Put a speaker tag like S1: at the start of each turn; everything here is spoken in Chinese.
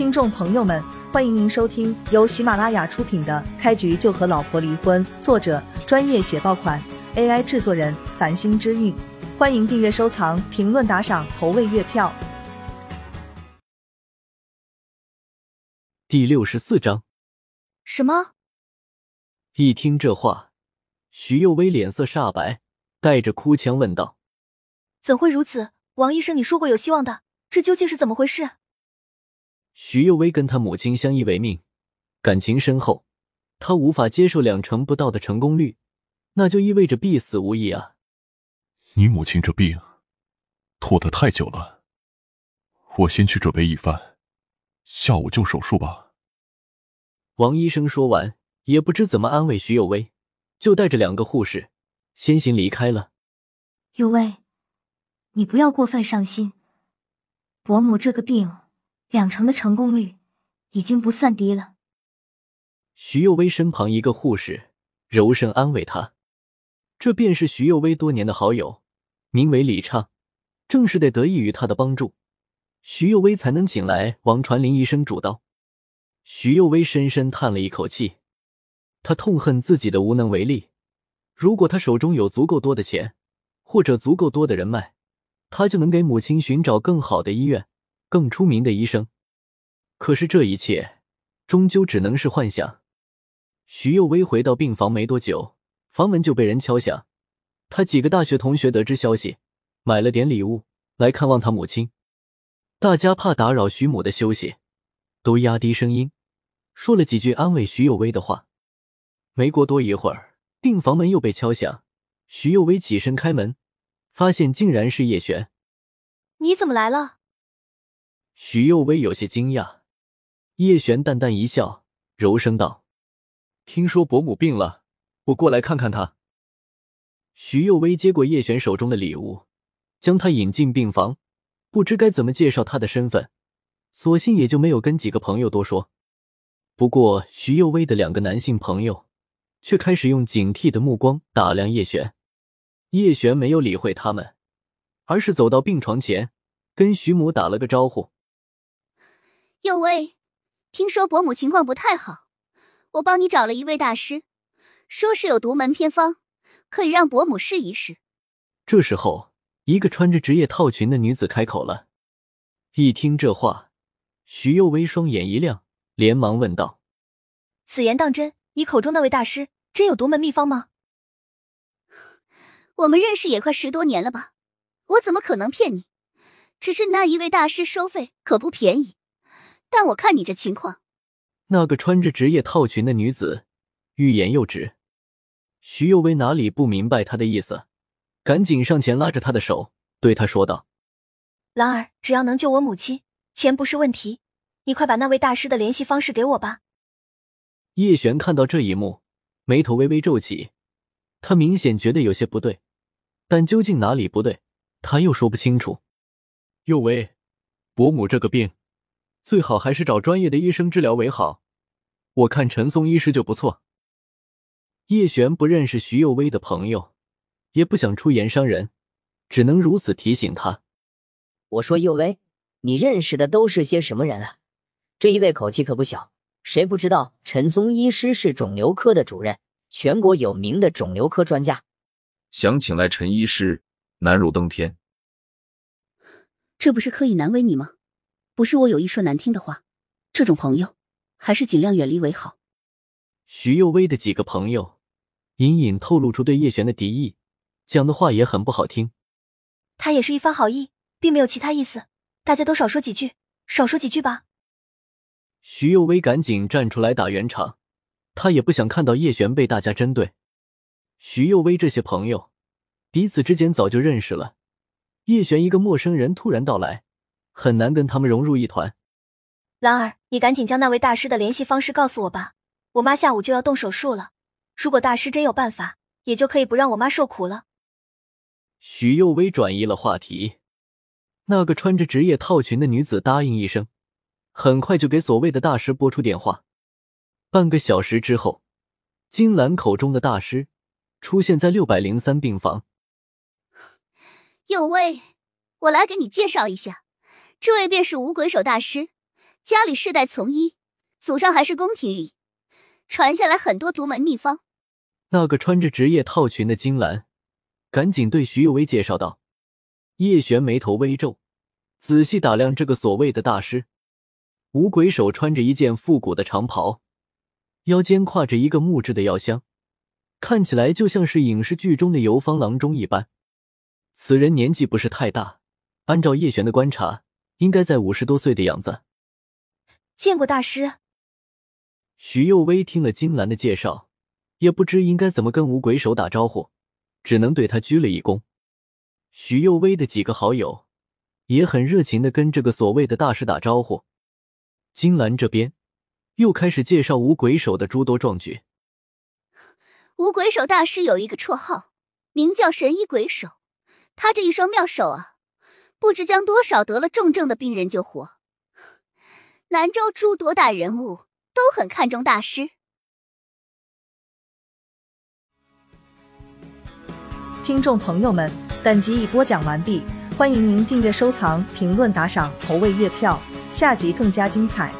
S1: 听众朋友们，欢迎您收听由喜马拉雅出品的《开局就和老婆离婚》，作者专业写爆款，AI 制作人繁星之韵。欢迎订阅、收藏、评论、打赏、投喂月票。
S2: 第六十四章，
S3: 什么？
S2: 一听这话，徐幼薇脸色煞白，带着哭腔问道：“
S3: 怎会如此？王医生，你说过有希望的，这究竟是怎么回事？”
S2: 徐幼薇跟他母亲相依为命，感情深厚，他无法接受两成不到的成功率，那就意味着必死无疑啊！
S4: 你母亲这病拖得太久了，我先去准备一番，下午就手术吧。
S2: 王医生说完，也不知怎么安慰徐有薇，就带着两个护士先行离开了。
S5: 有薇，你不要过分伤心，伯母这个病，两成的成功率已经不算低了。
S2: 徐幼薇身旁一个护士柔声安慰她，这便是徐幼薇多年的好友。名为李畅，正是得得益于他的帮助，徐幼薇才能请来王传林医生主刀。徐幼薇深深叹了一口气，他痛恨自己的无能为力。如果他手中有足够多的钱，或者足够多的人脉，他就能给母亲寻找更好的医院、更出名的医生。可是这一切终究只能是幻想。徐幼薇回到病房没多久，房门就被人敲响。他几个大学同学得知消息，买了点礼物来看望他母亲。大家怕打扰徐母的休息，都压低声音，说了几句安慰徐幼薇的话。没过多一会儿，病房门又被敲响。徐幼薇起身开门，发现竟然是叶璇。
S3: 你怎么来了？
S2: 徐有为有些惊讶。叶璇淡淡一笑，柔声道：“听说伯母病了，我过来看看她。”徐幼薇接过叶璇手中的礼物，将他引进病房，不知该怎么介绍他的身份，索性也就没有跟几个朋友多说。不过，徐幼薇的两个男性朋友却开始用警惕的目光打量叶璇。叶璇没有理会他们，而是走到病床前，跟徐母打了个招呼：“
S6: 幼薇，听说伯母情况不太好，我帮你找了一位大师，说是有独门偏方。”可以让伯母试一试。
S2: 这时候，一个穿着职业套裙的女子开口了。一听这话，徐幼薇双眼一亮，连忙问道：“
S3: 此言当真？你口中那位大师真有独门秘方吗？”
S6: 我们认识也快十多年了吧，我怎么可能骗你？只是那一位大师收费可不便宜。但我看你这情况，
S2: 那个穿着职业套裙的女子欲言又止。徐幼薇哪里不明白他的意思，赶紧上前拉着他的手，对他说道：“
S3: 兰儿，只要能救我母亲，钱不是问题。你快把那位大师的联系方式给我吧。”
S2: 叶璇看到这一幕，眉头微微皱起，他明显觉得有些不对，但究竟哪里不对，他又说不清楚。幼薇，伯母这个病，最好还是找专业的医生治疗为好。我看陈松医师就不错。叶璇不认识徐幼薇的朋友，也不想出言伤人，只能如此提醒他。
S7: 我说幼薇，你认识的都是些什么人啊？这一位口气可不小，谁不知道陈松医师是肿瘤科的主任，全国有名的肿瘤科专家。
S8: 想请来陈医师，难如登天。
S9: 这不是刻意难为你吗？不是我有意说难听的话，这种朋友还是尽量远离为好。
S2: 徐幼薇的几个朋友。隐隐透露出对叶璇的敌意，讲的话也很不好听。
S3: 他也是一番好意，并没有其他意思。大家都少说几句，少说几句吧。
S2: 徐幼薇赶紧站出来打圆场，他也不想看到叶璇被大家针对。徐幼薇这些朋友彼此之间早就认识了，叶璇一个陌生人突然到来，很难跟他们融入一团。
S3: 兰儿，你赶紧将那位大师的联系方式告诉我吧，我妈下午就要动手术了。如果大师真有办法，也就可以不让我妈受苦了。
S2: 许幼薇转移了话题。那个穿着职业套裙的女子答应一声，很快就给所谓的大师拨出电话。半个小时之后，金兰口中的大师出现在六百零三病房。
S6: 幼薇，我来给你介绍一下，这位便是五鬼手大师，家里世代从医，祖上还是宫廷里，传下来很多独门秘方。
S2: 那个穿着职业套裙的金兰，赶紧对徐有为介绍道。叶璇眉头微皱，仔细打量这个所谓的大师。五鬼手穿着一件复古的长袍，腰间挎着一个木质的药箱，看起来就像是影视剧中的游方郎中一般。此人年纪不是太大，按照叶璇的观察，应该在五十多岁的样子。
S3: 见过大师。
S2: 徐幼薇听了金兰的介绍。也不知应该怎么跟五鬼手打招呼，只能对他鞠了一躬。徐幼薇的几个好友也很热情的跟这个所谓的大师打招呼。金兰这边又开始介绍五鬼手的诸多壮举。
S6: 五鬼手大师有一个绰号，名叫神医鬼手。他这一双妙手啊，不知将多少得了重症的病人救活。南州诸多大人物都很看重大师。
S1: 听众朋友们，本集已播讲完毕，欢迎您订阅、收藏、评论、打赏、投喂月票，下集更加精彩。